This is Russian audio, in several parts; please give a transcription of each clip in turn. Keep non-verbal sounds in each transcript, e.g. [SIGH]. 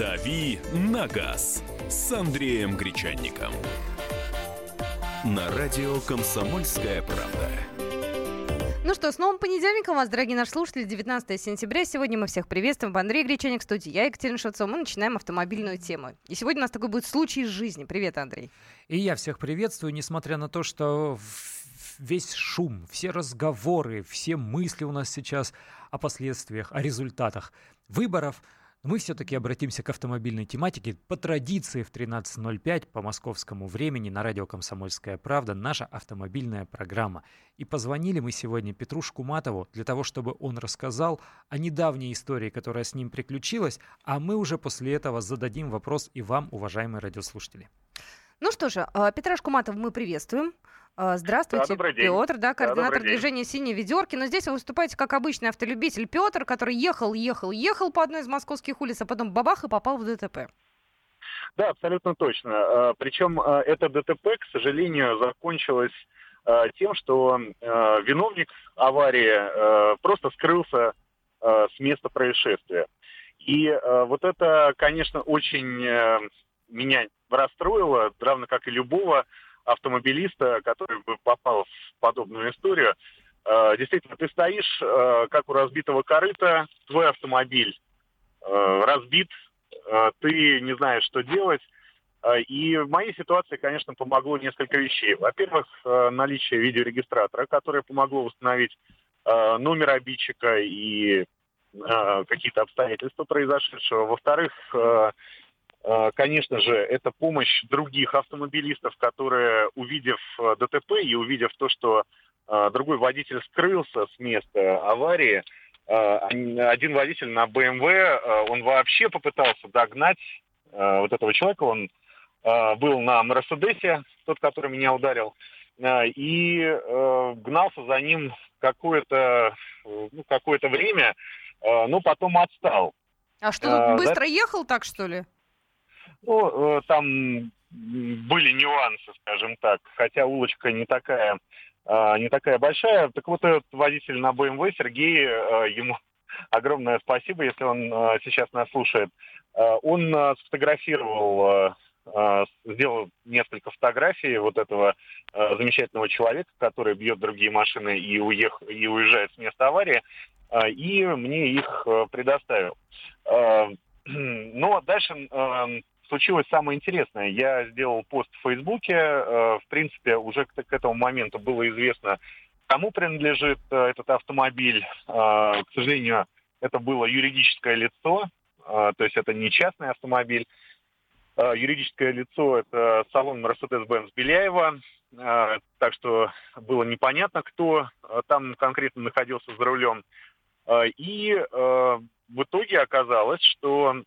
«Дави на газ» с Андреем Гречанником. На радио «Комсомольская правда». Ну что, с новым понедельником вас, дорогие наши слушатели, 19 сентября. Сегодня мы всех приветствуем. Андрей Гречаник студии, я Екатерина Шевцова. Мы начинаем автомобильную тему. И сегодня у нас такой будет случай из жизни. Привет, Андрей. И я всех приветствую, несмотря на то, что весь шум, все разговоры, все мысли у нас сейчас о последствиях, о результатах выборов – мы все-таки обратимся к автомобильной тематике. По традиции в 13.05 по московскому времени на радио «Комсомольская правда» наша автомобильная программа. И позвонили мы сегодня Петру Шкуматову для того, чтобы он рассказал о недавней истории, которая с ним приключилась, а мы уже после этого зададим вопрос и вам, уважаемые радиослушатели. Ну что же, а, Петра Шкуматова мы приветствуем. А, здравствуйте, да, Петр, да, координатор да, движения «Синие ведерки». Но здесь вы выступаете как обычный автолюбитель Петр, который ехал, ехал, ехал по одной из московских улиц, а потом бабах и попал в ДТП. Да, абсолютно точно. А, Причем это ДТП, к сожалению, закончилось тем, что виновник аварии просто скрылся с места происшествия. И вот это, конечно, очень меня расстроило, равно как и любого автомобилиста, который бы попал в подобную историю. Э, действительно, ты стоишь, э, как у разбитого корыта, твой автомобиль э, разбит, ты не знаешь, что делать. И в моей ситуации, конечно, помогло несколько вещей. Во-первых, наличие видеорегистратора, которое помогло установить номер обидчика и какие-то обстоятельства произошедшего. Во-вторых, конечно же, это помощь других автомобилистов, которые, увидев э, ДТП и увидев то, что а, другой водитель скрылся с места аварии, один водитель на БМВ, он вообще попытался догнать вот этого человека, он был на Мерседесе, тот, который меня ударил, и э, гнался за ним какое-то ну, какое время, но потом отстал. А что, быстро ехал так, что ли? Ну, э, там были нюансы, скажем так, хотя улочка не такая, а, не такая большая. Так вот, этот водитель на БМВ, Сергей, э, ему [LAUGHS] огромное спасибо, если он э, сейчас нас слушает. Он сфотографировал, сделал несколько фотографий вот этого замечательного человека, который бьет другие машины и, уех... и уезжает с места аварии, и мне их предоставил. [CLEARS THROAT] Но дальше случилось самое интересное. Я сделал пост в Фейсбуке. Э, в принципе, уже к, этому моменту было известно, кому принадлежит э, этот автомобиль. Э, к сожалению, это было юридическое лицо, то есть это не частный автомобиль. Юридическое лицо – это салон Mercedes-Benz Беляева. Так что было непонятно, кто там конкретно находился за рулем. И в итоге оказалось, что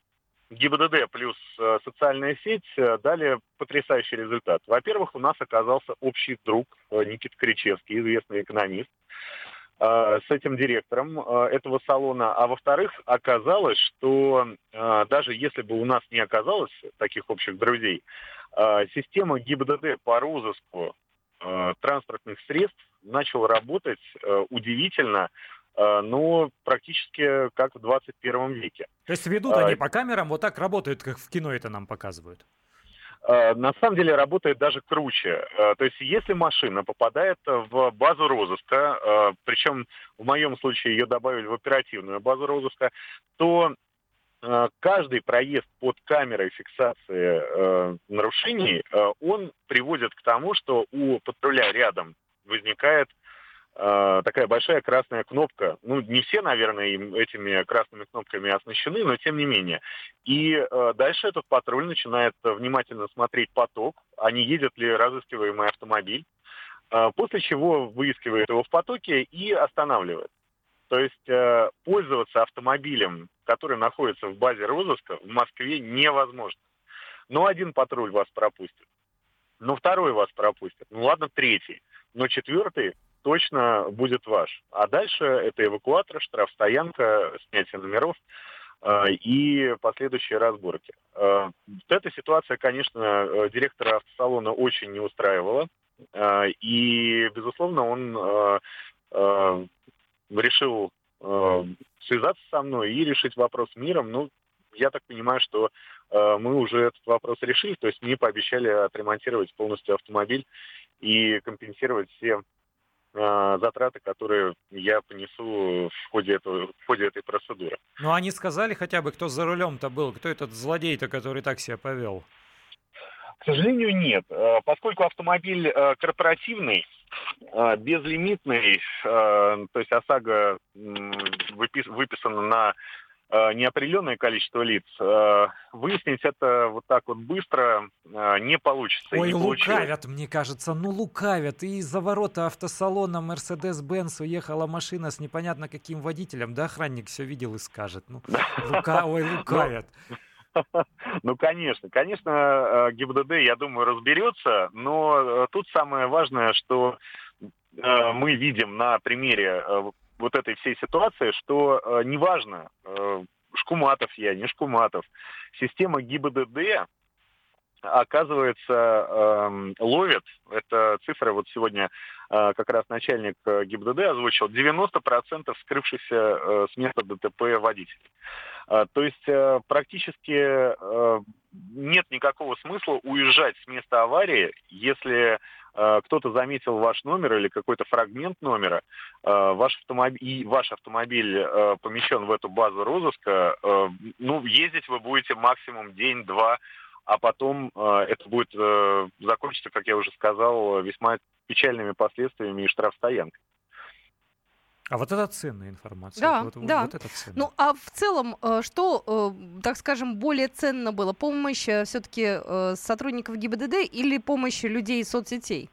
ГИБДД плюс э, социальная сеть э, дали потрясающий результат. Во-первых, у нас оказался общий друг э, Никита Кричевский, известный экономист, с этим директором этого салона. А во-вторых, оказалось, что даже если бы у нас не оказалось таких общих друзей, система ГИБДД по розыску транспортных средств начала работать удивительно Э, но практически как в 21 веке. То есть ведут они а, по камерам, вот так работают, как в кино это нам показывают? Э, на самом деле работает даже круче. Э, то есть если машина попадает в базу розыска, причем в моем случае ее добавили в оперативную базу розыска, то каждый проезд под камерой фиксации нарушений, он приводит к тому, что у патруля рядом возникает Э, такая большая красная кнопка. Ну, не все, наверное, им этими красными кнопками оснащены, но тем не менее. И э, дальше этот патруль начинает внимательно смотреть поток, а не едет ли разыскиваемый автомобиль, э, после чего выискивает его в потоке и останавливает. То есть э, пользоваться автомобилем, который находится в базе розыска, в Москве невозможно. Но один патруль вас пропустит, но второй вас пропустит, ну ладно, третий, но четвертый точно будет ваш. А дальше это эвакуатор, штрафстоянка, снятие номеров э, и последующие разборки. Э, эта ситуация, конечно, э, директора автосалона очень не устраивала. И, безусловно, он решил связаться со мной и решить вопрос миром. Ну, я так понимаю, что мы уже этот вопрос решили, то есть мне пообещали отремонтировать полностью автомобиль и компенсировать все затраты, которые я понесу в ходе, этого, в ходе этой процедуры. Ну, они сказали хотя бы, кто за рулем-то был, кто этот злодей-то, который так себя повел? К сожалению, нет. Э, поскольку автомобиль э, корпоративный, э, безлимитный, то есть ОСАГО выписана на неопределенное количество лиц, выяснить это вот так вот быстро не получится. Ой, не лукавят, мне кажется, ну лукавят. И за ворота автосалона Mercedes-Benz уехала машина с непонятно каким водителем, да, охранник все видел и скажет. Ну, лука... Ой, лукавят. [LAUGHS] Ну, конечно. Конечно, э, ГИБДД, я думаю, разберется, но э, тут самое важное, что э, мы видим на примере вот этой всей ситуации, что неважно, Шкуматов я, не Шкуматов, система ГИБДД оказывается, э, ловит, это цифра вот сегодня э, как раз начальник э, ГИБДД озвучил, 90% скрывшихся э, с места ДТП водителей. Э, то есть э, практически э, нет никакого смысла уезжать с места аварии, если э, кто-то заметил ваш номер или какой-то фрагмент номера, э, ваш автомобиль, и ваш автомобиль э, помещен в эту базу розыска, э, ну, ездить вы будете максимум день-два а потом э, это будет э, закончиться, как я уже сказал, весьма печальными последствиями и штрафстоянкой. А вот это ценная информация. Да, вот, да. Вот это ценно. Ну, а в целом, э, что, э, так скажем, более ценно было? Помощь э, все-таки сотрудников ГИБДД или помощь людей из соцсетей?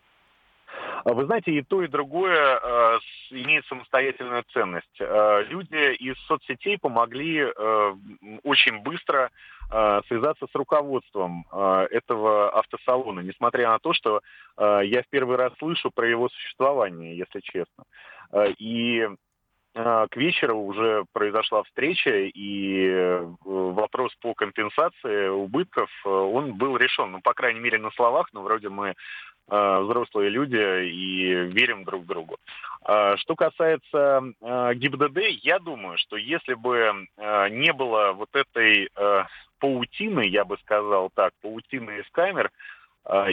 А вы знаете, и то, и другое э, имеет самостоятельную ценность. Э, люди из соцсетей помогли э, очень быстро связаться с руководством этого автосалона, несмотря на то, что я в первый раз слышу про его существование, если честно. Э, и э, к вечеру уже произошла встреча, и э, вопрос по компенсации убытков, он был решен. Ну, по крайней мере, на словах, но вроде мы взрослые люди и верим друг другу. Э, что касается ГИБДД, я думаю, что если бы не было вот этой паутины, я бы сказал так, паутины из камер, а,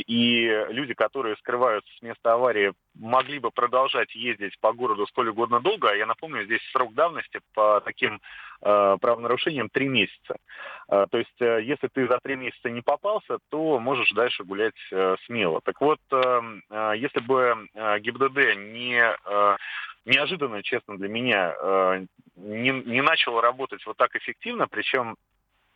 и люди, которые скрываются с места аварии, могли бы продолжать ездить по городу сколь угодно долго. А я напомню, здесь срок давности по таким э, правонарушениям три месяца. То есть, э, если ты за три месяца не попался, то можешь дальше гулять э, смело. Так вот, э, э, если бы ГИБДД не... Неожиданно, честно, для меня, не, не начало работать вот так эффективно, причем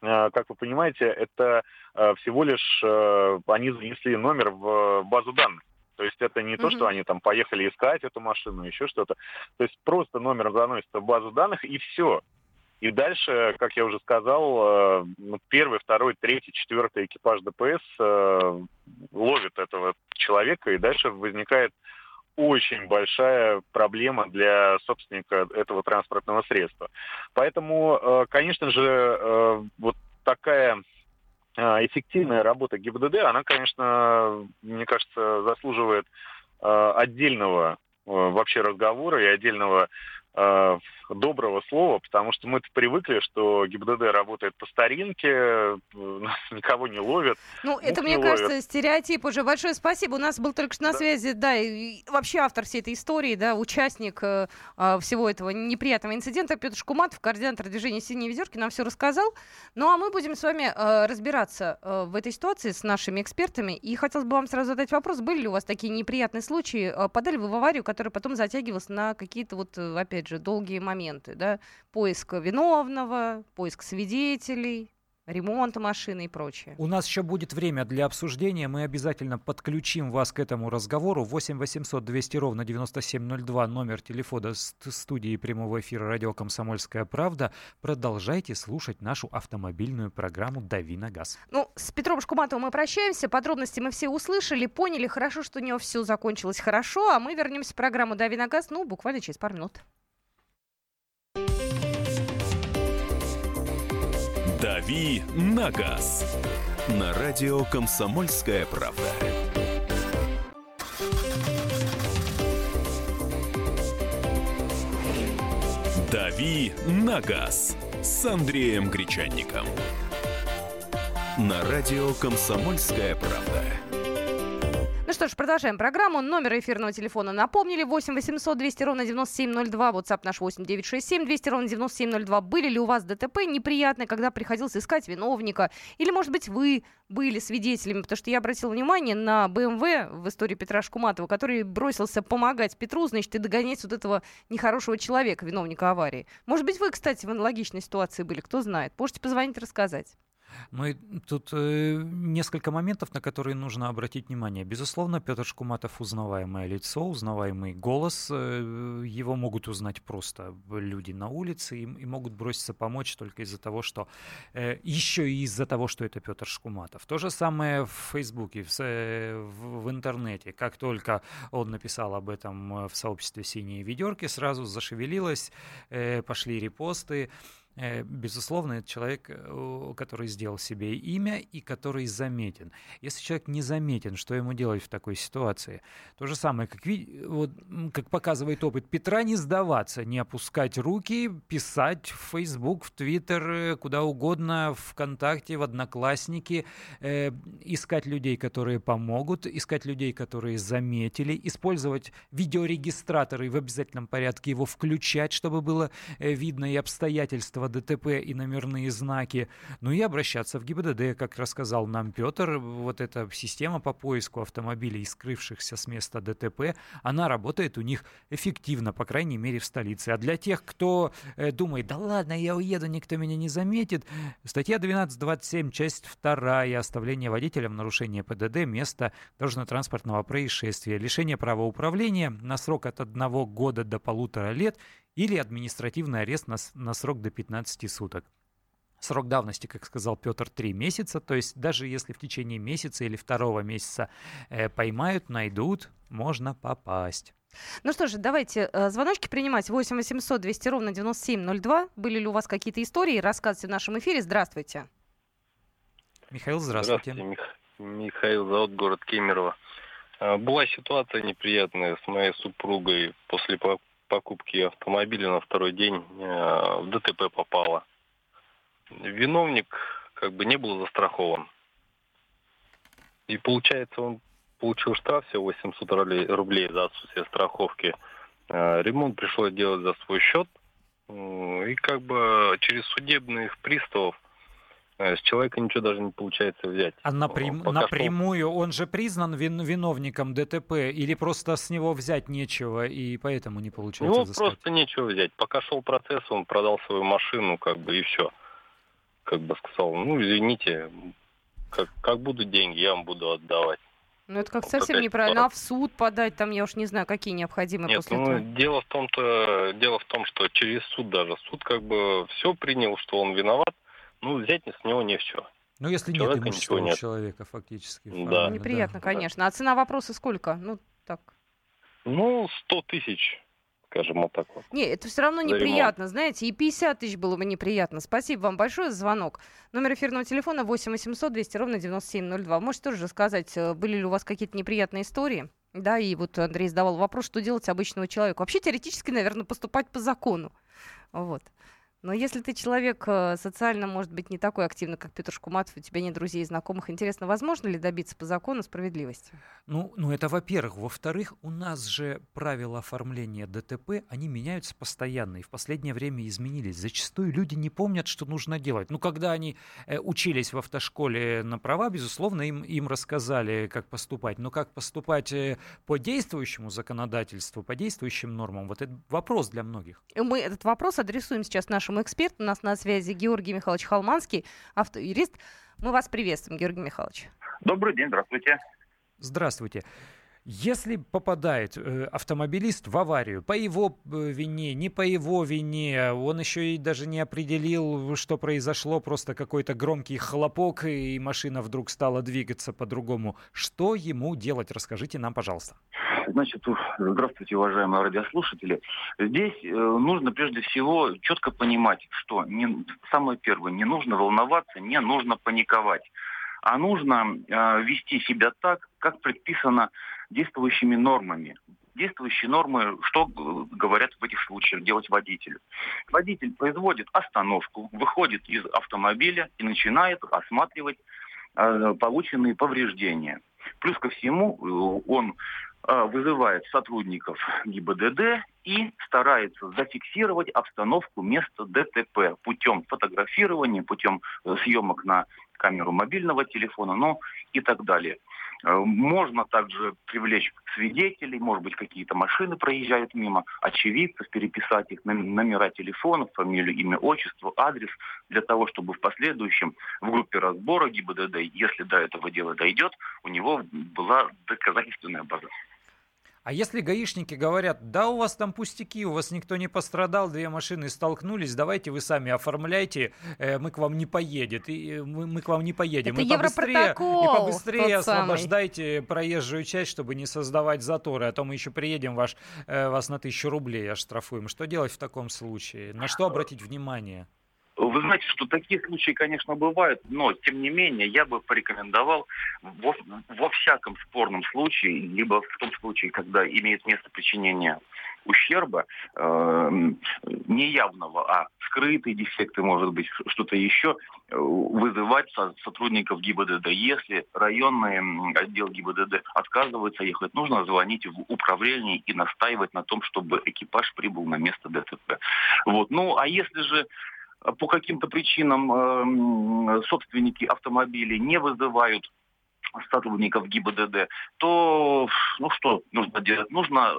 как вы понимаете, это э, всего лишь э, они занесли номер в базу данных. То есть это не mm-hmm. то, что они там поехали искать эту машину, еще что-то. То есть просто номер заносится в базу данных и все. И дальше, как я уже сказал, ну, первый, второй, третий, четвертый экипаж ДПС ловит этого человека, и дальше возникает очень большая проблема для собственника этого транспортного средства. Поэтому, э, конечно же, э, вот такая э, эффективная работа ГИБДД, она, конечно, мне кажется, заслуживает отдельного вообще разговора и отдельного доброго слова, потому что мы привыкли, что ГИБДД работает по старинке, э, никого не ловит. Ну, это, мне кажется, стереотип уже. Большое спасибо. У нас был только что на да. связи, да, и вообще автор всей этой истории, да, участник э, а, всего этого неприятного инцидента Петр Шкуматов, координатор движения «Синие ведерки», нам все рассказал. Ну, а мы будем с вами э, разбираться э, в этой ситуации с нашими экспертами. И хотелось бы вам сразу задать вопрос, были ли у вас такие неприятные случаи, э, подали вы в аварию, которая потом затягивалась на какие-то вот, э, опять опять же, долгие моменты, да, поиск виновного, поиск свидетелей, ремонт машины и прочее. У нас еще будет время для обсуждения. Мы обязательно подключим вас к этому разговору. 8 800 200 ровно 9702 номер телефона студии прямого эфира радио «Комсомольская правда». Продолжайте слушать нашу автомобильную программу «Дави на газ». Ну, с Петром Шкуматовым мы прощаемся. Подробности мы все услышали, поняли. Хорошо, что у него все закончилось хорошо. А мы вернемся в программу «Дави на газ», ну, буквально через пару минут. «Дави на газ» на радио «Комсомольская правда». «Дави на газ» с Андреем Гречанником. На радио «Комсомольская правда». Ну что ж, продолжаем программу. Номер эфирного телефона напомнили. 8 800 200 ровно 9702. WhatsApp наш 8 967 200 ровно 9702. Были ли у вас ДТП неприятные, когда приходилось искать виновника? Или, может быть, вы были свидетелями? Потому что я обратила внимание на БМВ в истории Петра Шкуматова, который бросился помогать Петру, значит, и догонять вот этого нехорошего человека, виновника аварии. Может быть, вы, кстати, в аналогичной ситуации были, кто знает. Можете позвонить, рассказать. И тут э, несколько моментов, на которые нужно обратить внимание. Безусловно, Петр Шкуматов узнаваемое лицо, узнаваемый голос. Э, его могут узнать просто люди на улице и, и могут броситься помочь только из-за того, что... Э, еще и из-за того, что это Петр Шкуматов. То же самое в Фейсбуке, в, в, в интернете. Как только он написал об этом э, в сообществе «Синие ведерки», сразу зашевелилось, э, пошли репосты. Э, безусловно, это человек, э, который сделал себе имя и который заметен. Если человек не заметен, что ему делать в такой ситуации? То же самое, как, вот, как показывает опыт Петра, не сдаваться, не опускать руки, писать в Facebook, в Twitter, э, куда угодно, ВКонтакте, в Одноклассники, э, искать людей, которые помогут, искать людей, которые заметили, использовать видеорегистраторы в обязательном порядке, его включать, чтобы было видно и обстоятельства этого ДТП и номерные знаки, ну и обращаться в ГИБДД, как рассказал нам Петр, вот эта система по поиску автомобилей, скрывшихся с места ДТП, она работает у них эффективно, по крайней мере в столице. А для тех, кто э, думает, да ладно, я уеду, никто меня не заметит, статья 12.27, часть 2, оставление водителя в нарушение ПДД, место дорожно-транспортного происшествия, лишение права управления на срок от одного года до полутора лет или административный арест на, на срок до 15 суток. Срок давности, как сказал Петр, 3 месяца. То есть даже если в течение месяца или второго месяца э, поймают, найдут, можно попасть. Ну что же, давайте э, звоночки принимать. 8 800 200 ровно 9702. Были ли у вас какие-то истории? Рассказывайте в нашем эфире. Здравствуйте. Михаил, здравствуйте. Здравствуйте, Мих... Михаил, зовут город Кемерово. А, была ситуация неприятная с моей супругой после покупки автомобиля на второй день э, в ДТП попала. Виновник как бы не был застрахован. И получается, он получил штраф всего 800 рублей за отсутствие страховки. Э, ремонт пришлось делать за свой счет. И как бы через судебных приставов с человека ничего даже не получается взять. А напрям... напрямую шел... он же признан вин... виновником ДТП или просто с него взять нечего и поэтому не получается Ну, просто нечего взять. Пока шел процесс, он продал свою машину, как бы, и все. Как бы сказал, ну, извините, как, как будут деньги, я вам буду отдавать. Ну, это как вот совсем неправильно. А в суд подать, там, я уж не знаю, какие необходимые Нет, после ну, этого? дело в том-то, дело в том, что через суд даже, суд как бы все принял, что он виноват, ну, взять с него не все. Ну, если Человека нет имущества нет. человека, фактически. Да. Неприятно, да. конечно. А цена вопроса сколько? Ну, так. Ну, 100 тысяч, скажем вот так вот. Не, это все равно неприятно, знаете, и 50 тысяч было бы неприятно. Спасибо вам большое за звонок. Номер эфирного телефона 8 800 200 ровно 9702. Можете тоже рассказать, э, были ли у вас какие-то неприятные истории? Да, и вот Андрей задавал вопрос, что делать обычному человеку. Вообще, теоретически, наверное, поступать по закону. Вот. Но если ты человек э, социально, может быть, не такой активный, как Петр Шкуматов, у тебя нет друзей и знакомых, интересно, возможно ли добиться по закону справедливости? Ну, ну это во-первых. Во-вторых, у нас же правила оформления ДТП, они меняются постоянно и в последнее время изменились. Зачастую люди не помнят, что нужно делать. Ну, когда они э, учились в автошколе на права, безусловно, им, им рассказали, как поступать. Но как поступать э, по действующему законодательству, по действующим нормам, вот это вопрос для многих. Мы этот вопрос адресуем сейчас нашим нашему эксперту. У нас на связи Георгий Михайлович Халманский, автоюрист. Мы вас приветствуем, Георгий Михайлович. Добрый день, здравствуйте. Здравствуйте. Если попадает э, автомобилист в аварию по его э, вине, не по его вине, он еще и даже не определил, что произошло, просто какой-то громкий хлопок, и машина вдруг стала двигаться по-другому. Что ему делать? Расскажите нам, пожалуйста. Значит, здравствуйте, уважаемые радиослушатели. Здесь э, нужно прежде всего четко понимать, что не, самое первое, не нужно волноваться, не нужно паниковать а нужно э, вести себя так, как предписано действующими нормами. действующие нормы, что говорят в этих случаях делать водителю. Водитель производит остановку, выходит из автомобиля и начинает осматривать э, полученные повреждения. Плюс ко всему э, он э, вызывает сотрудников ГИБДД и старается зафиксировать обстановку места ДТП путем фотографирования, путем э, съемок на камеру мобильного телефона, ну и так далее. Э, можно также привлечь свидетелей, может быть, какие-то машины проезжают мимо, очевидцев, переписать их номера телефонов, фамилию, имя, отчество, адрес, для того, чтобы в последующем в группе разбора ГИБДД, если до этого дела дойдет, у него была доказательственная база. А если гаишники говорят, да у вас там пустяки, у вас никто не пострадал, две машины столкнулись, давайте вы сами оформляйте, э, мы к вам не поедем, и э, мы, мы к вам не поедем. Это и побыстрее, и побыстрее освобождайте самый. проезжую часть, чтобы не создавать заторы, а то мы еще приедем, ваш, э, вас на тысячу рублей оштрафуем. Что делать в таком случае? На что обратить внимание? Вы знаете, что такие случаи, конечно, бывают, но, тем не менее, я бы порекомендовал во, во всяком спорном случае, либо в том случае, когда имеет место причинение ущерба, э, неявного, а скрытые дефекты, может быть, что-то еще, э, вызывать со, сотрудников ГИБДД. Если районный отдел ГИБДД отказывается ехать, нужно звонить в управление и настаивать на том, чтобы экипаж прибыл на место ДТП. Вот. Ну, а если же по каким-то причинам э, собственники автомобилей не вызывают сотрудников ГИБДД, то ну что нужно делать? Нужно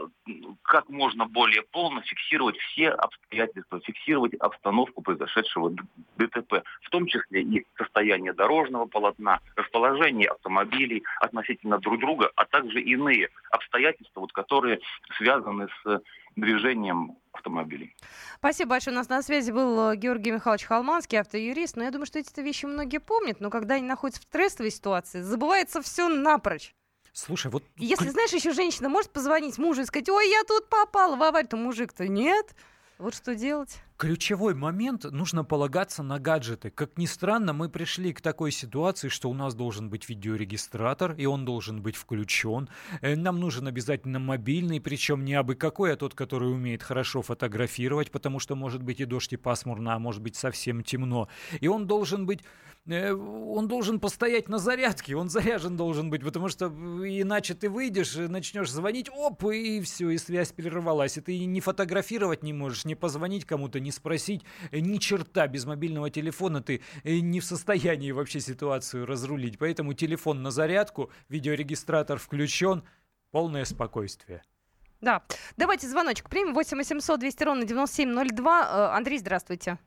как можно более полно фиксировать все обстоятельства, фиксировать обстановку произошедшего ДТП, в том числе и состояние дорожного полотна, расположение автомобилей относительно друг друга, а также иные обстоятельства, вот, которые связаны с движением автомобилей. Спасибо большое. У нас на связи был э, Георгий Михайлович Холманский, автоюрист. Но я думаю, что эти вещи многие помнят, но когда они находятся в стрессовой ситуации, забывается все напрочь. Слушай, вот... Если, знаешь, еще женщина может позвонить мужу и сказать, ой, я тут попала в аварию, то мужик-то нет. Вот что делать? Ключевой момент, нужно полагаться на гаджеты. Как ни странно, мы пришли к такой ситуации, что у нас должен быть видеорегистратор, и он должен быть включен. Э, нам нужен обязательно мобильный, причем не абы какой, а тот, который умеет хорошо фотографировать, потому что может быть и дождь, и пасмурно, а может быть совсем темно. И он должен быть Э, он должен постоять на зарядке, он заряжен должен быть, потому что иначе ты выйдешь, начнешь звонить, оп, и все, и связь перервалась, и ты не фотографировать не можешь, не позвонить кому-то, не спросить, э, ни черта без мобильного телефона ты э, не в состоянии вообще ситуацию разрулить, поэтому телефон на зарядку, видеорегистратор включен, полное спокойствие. Да, давайте звоночек примем, 8 800 200 ровно 9702. Андрей, здравствуйте.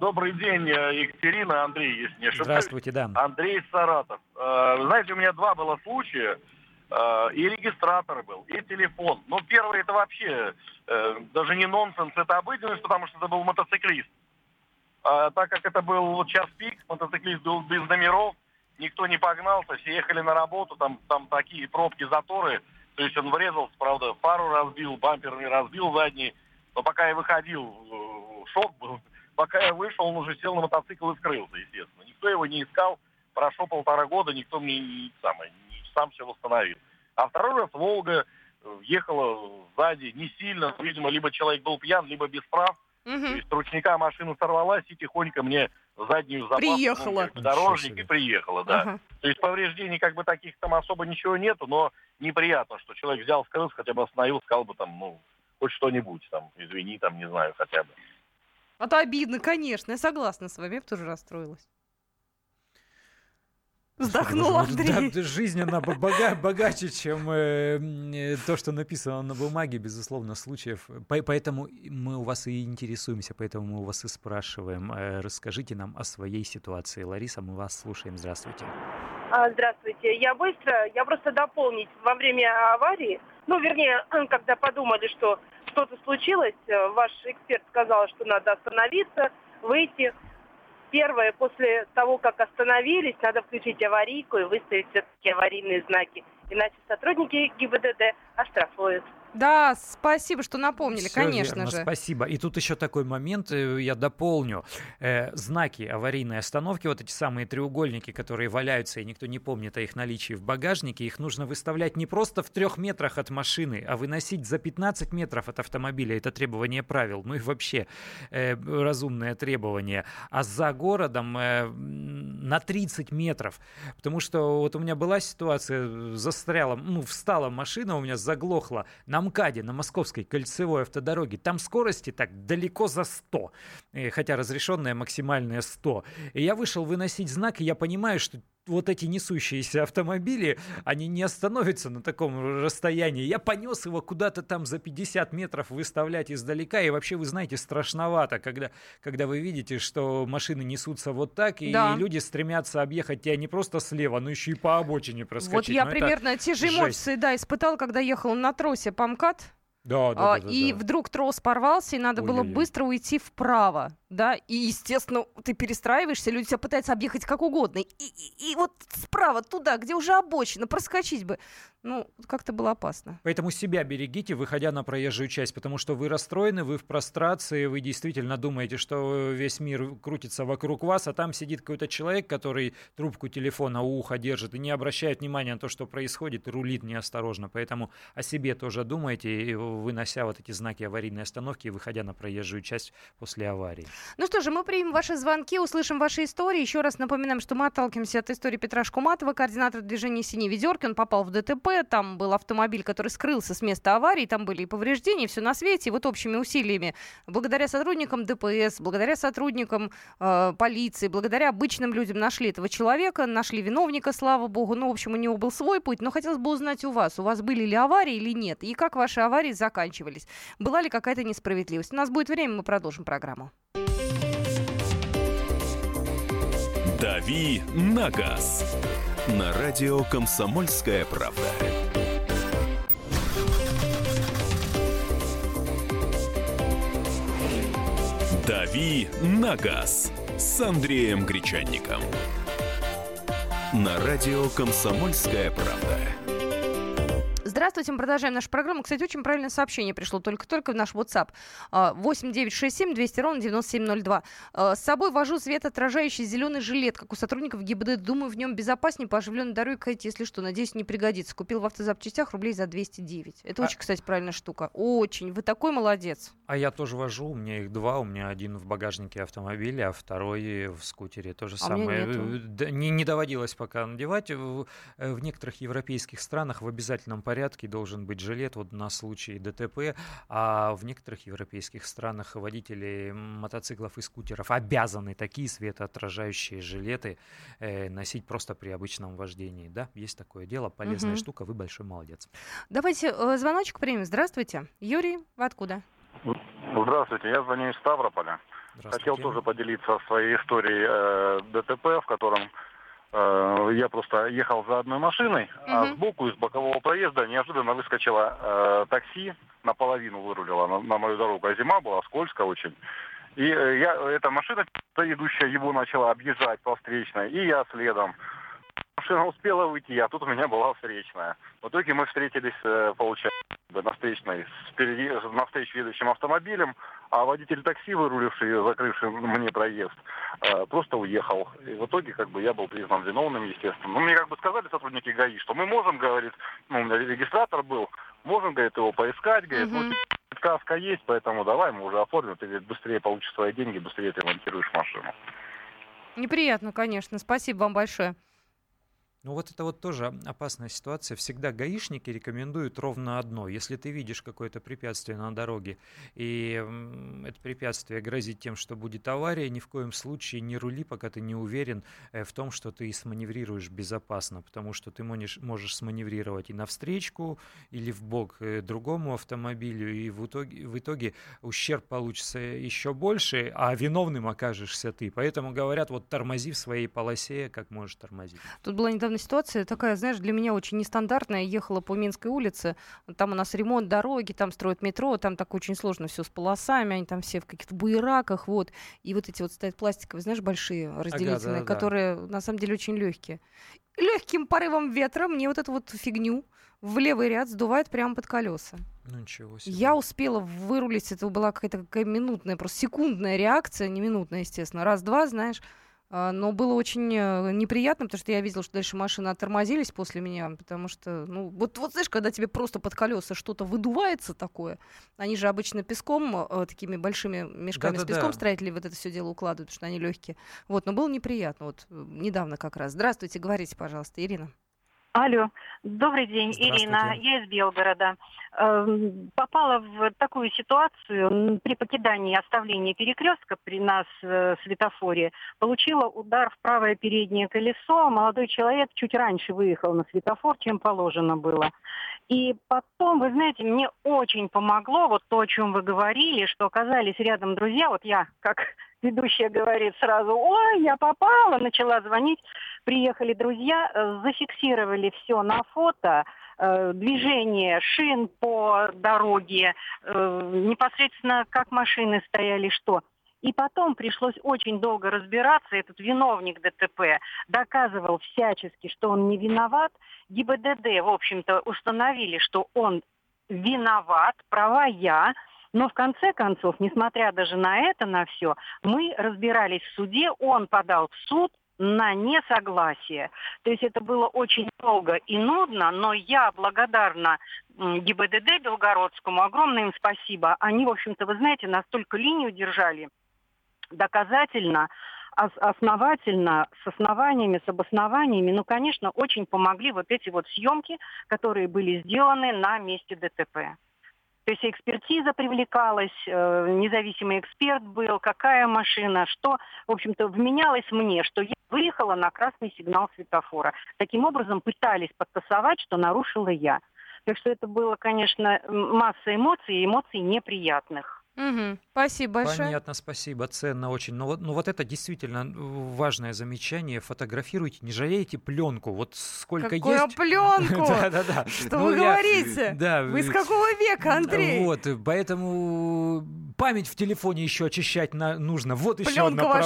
Добрый день, э, Екатерина, Андрей, если не ошибаюсь. Здравствуйте, да. Андрей Саратов. Знаете, у меня два было случая. А, и регистратор был, и телефон. Ну, первый это вообще э, даже не нонсенс, это обыденность, потому что это был мотоциклист. А, так как это был час пик, мотоциклист был без номеров, никто не погнался, все ехали на работу, там, там такие пробки, заторы. То есть он врезался, правда, пару разбил, бампер не разбил задний. Но пока я выходил, э, шок был [LAUGHS] Пока я вышел, он уже сел на мотоцикл и скрылся, естественно. Никто его не искал. Прошло полтора года, никто мне не, самое, сам все восстановил. А второй раз Волга э, ехала сзади не сильно. Видимо, либо человек был пьян, либо без прав. Угу. То есть ручника машина сорвалась и тихонько мне заднюю запаску. Приехала. Ну, дорожник и приехала, да. Ага. То есть повреждений как бы таких там особо ничего нету, но неприятно, что человек взял, скрылся, хотя бы остановил, сказал бы там, ну, хоть что-нибудь там, извини, там, не знаю, хотя бы. А то обидно, конечно. Я согласна с вами, я бы тоже расстроилась. Вздохнул Андрей. Да, жизнь, она бога, богаче, чем э, э, то, что написано на бумаге, безусловно, случаев. По, поэтому мы у вас и интересуемся, поэтому мы у вас и спрашиваем. Э, расскажите нам о своей ситуации. Лариса, мы вас слушаем. Здравствуйте. А, здравствуйте. Я быстро, я просто дополнить. Во время аварии, ну, вернее, [CLEARS THROAT] когда подумали, что что-то случилось, э, ваш эксперт сказал, что надо остановиться, выйти. Первое, после того, как остановились, надо включить аварийку и выставить все-таки аварийные знаки. Иначе сотрудники ГИБДД оштрафуют. Да, спасибо, что напомнили, Все конечно верно, же. Спасибо. И тут еще такой момент, э, я дополню. Э, знаки аварийной остановки, вот эти самые треугольники, которые валяются, и никто не помнит о их наличии в багажнике, их нужно выставлять не просто в трех метрах от машины, а выносить за 15 метров от автомобиля. Это требование правил. Ну и вообще э, разумное требование. А за городом э, на 30 метров. Потому что вот у меня была ситуация, застряла, ну, встала машина у меня, заглохла на на МКАДе, на Московской кольцевой автодороге, там скорости так далеко за 100, э, хотя разрешенная максимальная 100. И я вышел выносить знак, и я понимаю, что вот эти несущиеся автомобили, они не остановятся на таком расстоянии. Я понес его куда-то там за 50 метров выставлять издалека. И вообще, вы знаете, страшновато, когда, когда вы видите, что машины несутся вот так, и да. люди стремятся объехать тебя не просто слева, но еще и по обочине проскочить. Вот я но примерно те же эмоции, да, испытал, когда ехал на тросе по МКАД. Да, да, а, да, и да. вдруг трос порвался, и надо Ой, было быстро уйти вправо, да, и, естественно, ты перестраиваешься, люди тебя пытаются объехать как угодно, и, и, и вот справа туда, где уже обочина, проскочить бы, ну, как-то было опасно. Поэтому себя берегите, выходя на проезжую часть, потому что вы расстроены, вы в прострации, вы действительно думаете, что весь мир крутится вокруг вас, а там сидит какой-то человек, который трубку телефона у уха держит и не обращает внимания на то, что происходит, и рулит неосторожно. Поэтому о себе тоже думайте, вынося вот эти знаки аварийной остановки и выходя на проезжую часть после аварии. Ну что же, мы примем ваши звонки, услышим ваши истории. Еще раз напоминаем, что мы отталкиваемся от истории Петра Шкуматова, координатора движения «Синей ведерки». Он попал в ДТП, там был автомобиль, который скрылся с места аварии, там были и повреждения, все на свете. И вот общими усилиями, благодаря сотрудникам ДПС, благодаря сотрудникам э, полиции, благодаря обычным людям нашли этого человека, нашли виновника, слава богу. Ну, в общем, у него был свой путь. Но хотелось бы узнать у вас, у вас были ли аварии или нет, и как ваши аварии заканчивались. Была ли какая-то несправедливость? У нас будет время, мы продолжим программу. «Дави на газ» на радио «Комсомольская правда». «Дави на газ» с Андреем Гречанником. На радио «Комсомольская правда». Здравствуйте, мы продолжаем нашу программу. Кстати, очень правильное сообщение пришло только-только в наш WhatsApp. 8967 200 ровно 9702. А, с собой вожу светоотражающий зеленый жилет, как у сотрудников ГИБД. Думаю, в нем безопаснее по оживленной дороге ходить, если что. Надеюсь, не пригодится. Купил в автозапчастях рублей за 209. Это а... очень, кстати, правильная штука. Очень. Вы такой молодец. А я тоже вожу. У меня их два. У меня один в багажнике автомобиля, а второй в скутере. То же а самое. Не, не доводилось пока надевать. В, э, в некоторых европейских странах в обязательном порядке порядке должен быть жилет вот на случай ДТП, а в некоторых европейских странах водители мотоциклов и скутеров обязаны такие светоотражающие жилеты э, носить просто при обычном вождении. Да, есть такое дело, полезная угу. штука, вы большой молодец. Давайте э, звоночек примем. Здравствуйте. Юрий, вы откуда? Здравствуйте, я звоню из Ставрополя. Хотел тоже поделиться своей историей э, ДТП, в котором я просто ехал за одной машиной, угу. а сбоку из бокового проезда неожиданно выскочило э, такси, наполовину вырулило на, на мою дорогу. А зима была скользко очень. И э, я, эта машина, идущая его, начала объезжать по встречной, и я следом. Машина успела выйти, а тут у меня была встречная. В итоге мы встретились, э, получается, на встречной, спереди, на встречу едущим автомобилем, а водитель такси, выруливший, закрывший мне проезд, э, просто уехал. И в итоге, как бы, я был признан виновным, естественно. Ну, мне как бы сказали сотрудники ГАИ, что мы можем, говорит, ну, у меня регистратор был, можем, говорит, его поискать, говорит, ну, сказка есть, поэтому давай мы уже оформим, ты, говорит, быстрее получишь свои деньги, быстрее ты ремонтируешь машину. Неприятно, конечно. Спасибо вам большое. Ну вот это вот тоже опасная ситуация. Всегда гаишники рекомендуют ровно одно. Если ты видишь какое-то препятствие на дороге, и это препятствие грозит тем, что будет авария, ни в коем случае не рули, пока ты не уверен э, в том, что ты сманеврируешь безопасно, потому что ты можешь, можешь сманеврировать и навстречку, или в бок э, другому автомобилю, и в итоге, в итоге ущерб получится еще больше, а виновным окажешься ты. Поэтому говорят, вот тормози в своей полосе, как можешь тормозить. Тут недавно ситуация такая, знаешь, для меня очень нестандартная. Я ехала по Минской улице, там у нас ремонт дороги, там строят метро, там так очень сложно все с полосами, они там все в каких-то буераках, вот. И вот эти вот стоят пластиковые, знаешь, большие разделительные, ага, да, которые да. на самом деле очень легкие. легким порывом ветра мне вот эту вот фигню в левый ряд сдувает прямо под колеса. Ну ничего себе. Я успела вырулить, это была какая-то какая минутная, просто секундная реакция, не минутная, естественно. Раз-два, знаешь, но было очень э, неприятно, потому что я видела, что дальше машины оттормозились после меня, потому что, ну, вот, вот знаешь, когда тебе просто под колеса что-то выдувается такое, они же обычно песком, э, такими большими мешками Да-да-да. с песком строители вот это все дело укладывают, потому что они легкие. Вот, но было неприятно, вот э, недавно как раз. Здравствуйте, говорите, пожалуйста, Ирина. Алло, добрый день, Ирина, я из Белгорода. Эм, попала в такую ситуацию при покидании оставления перекрестка при нас э, светофоре. Получила удар в правое переднее колесо. Молодой человек чуть раньше выехал на светофор, чем положено было. И потом, вы знаете, мне очень помогло вот то, о чем вы говорили, что оказались рядом друзья. Вот я, как ведущая говорит сразу, ой, я попала, начала звонить. Приехали друзья, э, зафиксировали все на фото, э, движение шин по дороге, э, непосредственно как машины стояли, что. И потом пришлось очень долго разбираться. Этот виновник ДТП доказывал всячески, что он не виноват. ГИБДД, в общем-то, установили, что он виноват, права я. Но в конце концов, несмотря даже на это, на все, мы разбирались в суде, он подал в суд, на несогласие. То есть это было очень долго и нудно, но я благодарна ГИБДД Белгородскому, огромное им спасибо. Они, в общем-то, вы знаете, настолько линию держали доказательно, основательно, с основаниями, с обоснованиями. Ну, конечно, очень помогли вот эти вот съемки, которые были сделаны на месте ДТП. То есть экспертиза привлекалась, э, независимый эксперт был, какая машина, что, в общем-то, вменялось мне, что я выехала на красный сигнал светофора. Таким образом пытались подтасовать, что нарушила я. Так что это было, конечно, масса эмоций, эмоций неприятных. Угу. Спасибо большое. Понятно, спасибо, ценно очень. Но вот, ну вот это действительно важное замечание. Фотографируйте, не жалейте пленку. Вот сколько Какую есть. пленку? Да, да, да. Что ну, вы говорите? Да. Вы из какого века, Андрей? Вот, поэтому память в телефоне еще очищать нужно. Вот еще одна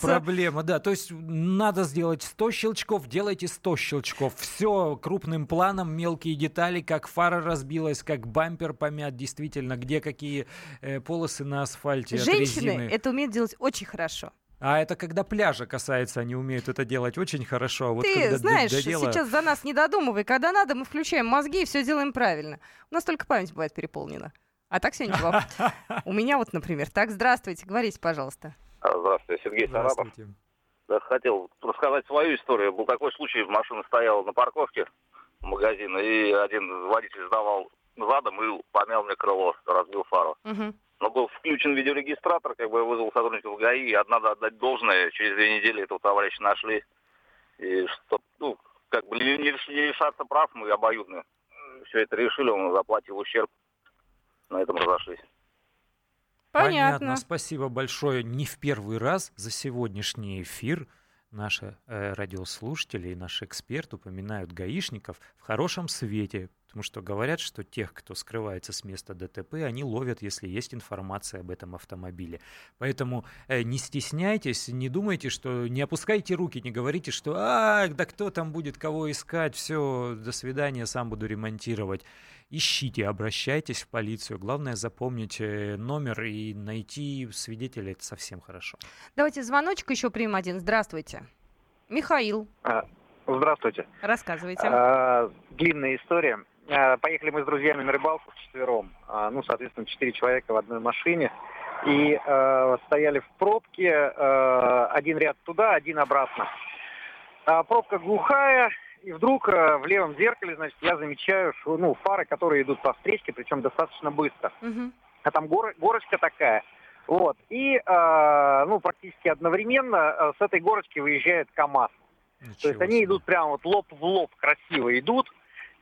проблема. Да, то есть надо сделать 100 щелчков, делайте 100 щелчков. Все крупным планом, мелкие детали, как фара разбилась, как бампер помят, действительно, где какие э, полосы на асфальте Женщины это умеют делать очень хорошо. А это когда пляжа касается, они умеют это делать очень хорошо. А вот Ты когда знаешь, до, до дела... сейчас за нас не додумывай. Когда надо, мы включаем мозги и все делаем правильно. У нас только память бывает переполнена. А так все ничего. [LAUGHS] У меня вот, например. Так, здравствуйте, говорите, пожалуйста. А, здравствуйте, Сергей Саратов. Да, хотел рассказать свою историю. Был такой случай, машина стояла на парковке магазина, и один водитель сдавал задом и помял мне крыло, разбил фару. Угу. Но был включен видеорегистратор, как бы я вызвал сотрудников ГАИ, и надо отдать должное, через две недели этого товарища нашли. И что, ну, как бы не, не лишаться прав, мы обоюдно все это решили, он заплатил ущерб, на этом разошлись. Понятно. Понятно. Спасибо большое не в первый раз за сегодняшний эфир. Наши э, радиослушатели и наши эксперты упоминают гаишников в хорошем свете, Потому что говорят, что тех, кто скрывается с места ДТП, они ловят, если есть информация об этом автомобиле. Поэтому э, не стесняйтесь, не думайте, что не опускайте руки, не говорите, что а, да кто там будет кого искать, все, до свидания, сам буду ремонтировать. Ищите, обращайтесь в полицию. Главное запомнить э, номер и найти свидетеля, это совсем хорошо. Давайте звоночек еще примем один. Здравствуйте. Михаил. А, здравствуйте. Рассказывайте. А, длинная история. Э, поехали мы с друзьями на рыбалку вчетвером. А, ну, соответственно, четыре человека в одной машине. И э, стояли в пробке, э, один ряд туда, один обратно. А пробка глухая, и вдруг э, в левом зеркале, значит, я замечаю, что, ну, фары, которые идут по встречке, причем достаточно быстро. Угу. А там гор, горочка такая. Вот. И, э, ну, практически одновременно э, с этой горочки выезжает КАМАЗ. Ничего То есть себе. они идут прямо вот лоб в лоб красиво идут.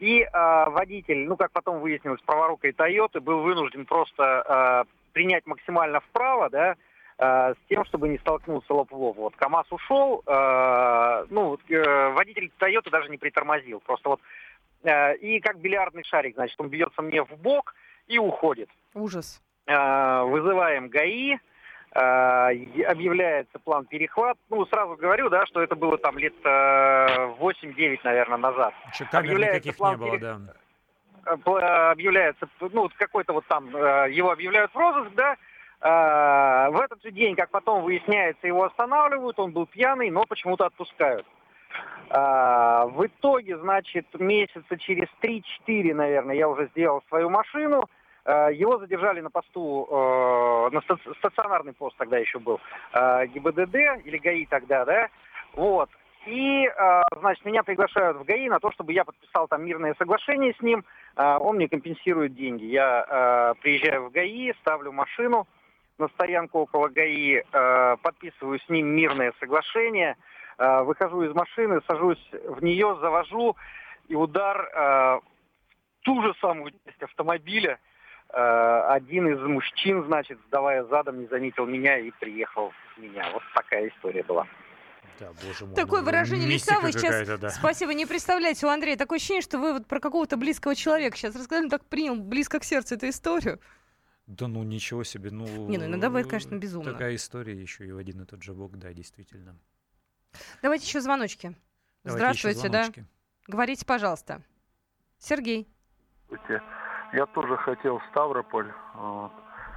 И э, водитель, ну, как потом выяснилось, праворукой Тойоты был вынужден просто э, принять максимально вправо, да, э, с тем, чтобы не столкнуться лоб в лоб. Вот КАМАЗ ушел, э, ну, э, водитель Тойоты даже не притормозил. Просто вот, э, и как бильярдный шарик, значит, он бьется мне в бок и уходит. Ужас. Э, вызываем ГАИ, объявляется план перехват. Ну, сразу говорю, да, что это было там лет 8-9, наверное, назад. Еще никаких план не было, перех... да объявляется, ну, какой-то вот там, его объявляют в розыск, да, в этот же день, как потом выясняется, его останавливают, он был пьяный, но почему-то отпускают. В итоге, значит, месяца через 3-4, наверное, я уже сделал свою машину, его задержали на посту, на стационарный пост тогда еще был, ГИБДД или ГАИ тогда, да, вот. И, значит, меня приглашают в ГАИ на то, чтобы я подписал там мирное соглашение с ним, он мне компенсирует деньги. Я приезжаю в ГАИ, ставлю машину, на стоянку около ГАИ, э, подписываю с ним мирное соглашение, э, выхожу из машины, сажусь в нее, завожу, и удар э, ту же самую часть автомобиля. Э, один из мужчин, значит, сдавая задом, не заметил меня и приехал в меня. Вот такая история была. Да, боже мой. Такое ну, выражение лица вы сейчас... Да. Спасибо, не представляете, у Андрея такое ощущение, что вы вот про какого-то близкого человека сейчас рассказали, так принял близко к сердцу эту историю. Да ну ничего себе, ну... Не, ну иногда бывает, конечно, безумно. Такая история еще и в один и тот же бок, да, действительно. Давайте еще звоночки. Давайте Здравствуйте, еще звоночки. да. Говорите, пожалуйста. Сергей. Здравствуйте. Я тоже хотел в Ставрополь вот,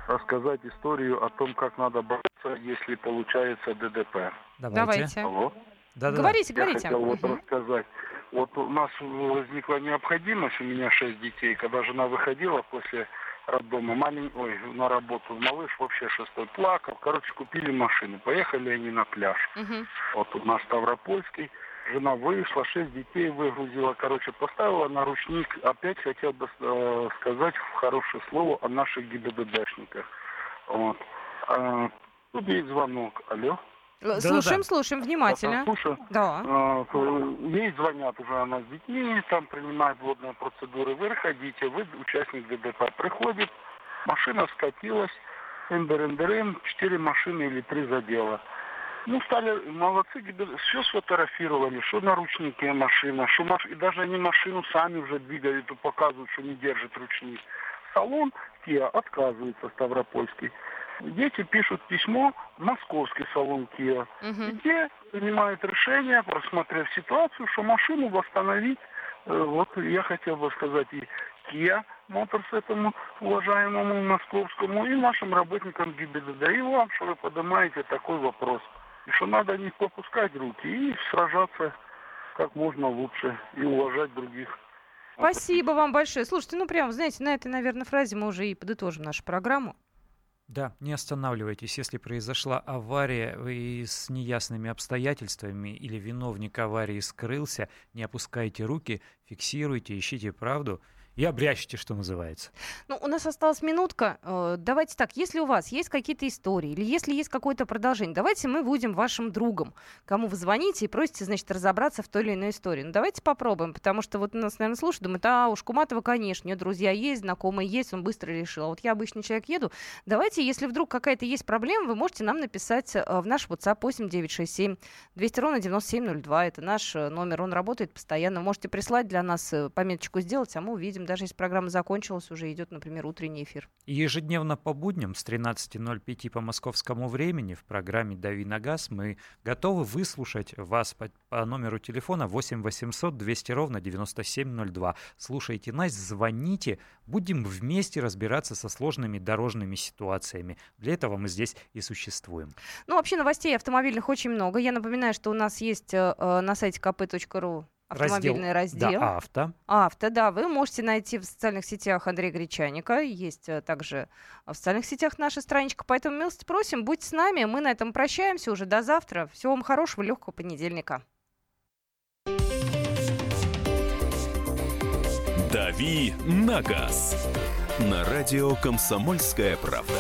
рассказать историю о том, как надо бороться, если получается ДДП. Давайте. Алло. Да, да, говорите, Я говорите. хотел вот рассказать. Вот у нас возникла необходимость, у меня шесть детей, когда жена выходила после роддома, маленький, ой, на работу, малыш вообще шестой плакал. Короче, купили машину, поехали они на пляж. Угу. Вот у нас Ставропольский. Жена вышла, шесть детей выгрузила, короче, поставила на ручник. Опять хотел бы э, сказать хорошее слово о наших ГИБДДшниках. Вот. А, тут есть звонок. Алло. Слушаем, да, слушаем внимательно. Слушаю. Да. А, ей звонят уже она с детьми, там принимает водные процедуры. Вы выходите, вы участник ДДП. Приходит, машина скатилась, эндер четыре машины или три задела. Ну, стали молодцы, все сфотографировали, что наручники машина, что маш... и даже они машину сами уже двигают и показывают, что не держит ручник. Салон Kia отказывается, Ставропольский дети пишут письмо в московский салон Kia, угу. где принимают решение, просмотрев ситуацию, что машину восстановить. Э, вот я хотел бы сказать и Kia Моторс этому уважаемому московскому и нашим работникам ГИБДД, и вам, что вы поднимаете такой вопрос. И что надо не попускать руки и сражаться как можно лучше и уважать других. Спасибо вам большое. Слушайте, ну прям, знаете, на этой, наверное, фразе мы уже и подытожим нашу программу. Да, не останавливайтесь, если произошла авария и с неясными обстоятельствами или виновник аварии скрылся, не опускайте руки, фиксируйте, ищите правду – и обрящите, что называется. Ну, у нас осталась минутка. Э, давайте так, если у вас есть какие-то истории или если есть какое-то продолжение, давайте мы будем вашим другом, кому вы звоните и просите, значит, разобраться в той или иной истории. Ну, давайте попробуем, потому что вот нас, наверное, слушают, думают, а, уж Куматова, конечно, у нее друзья есть, знакомые есть, он быстро решил. А вот я обычный человек еду. Давайте, если вдруг какая-то есть проблема, вы можете нам написать э, в наш WhatsApp 8967 200 ровно 9702. Это наш э, номер, он работает постоянно. Можете прислать для нас пометочку сделать, а мы увидим допустим, даже если программа закончилась, уже идет, например, утренний эфир. Ежедневно по будням с 13.05 по московскому времени в программе «Дави на газ» мы готовы выслушать вас по, по номеру телефона 8 800 200 ровно 9702. Слушайте нас, звоните, будем вместе разбираться со сложными дорожными ситуациями. Для этого мы здесь и существуем. Ну, вообще новостей автомобильных очень много. Я напоминаю, что у нас есть э, э на сайте kp.ru автомобильный раздел. раздел. Да, авто. Авто, да. Вы можете найти в социальных сетях Андрея Гречаника. Есть э, также в социальных сетях наша страничка. Поэтому милости просим, будьте с нами. Мы на этом прощаемся уже до завтра. Всего вам хорошего, легкого понедельника. «Дави на газ» на радио «Комсомольская правда».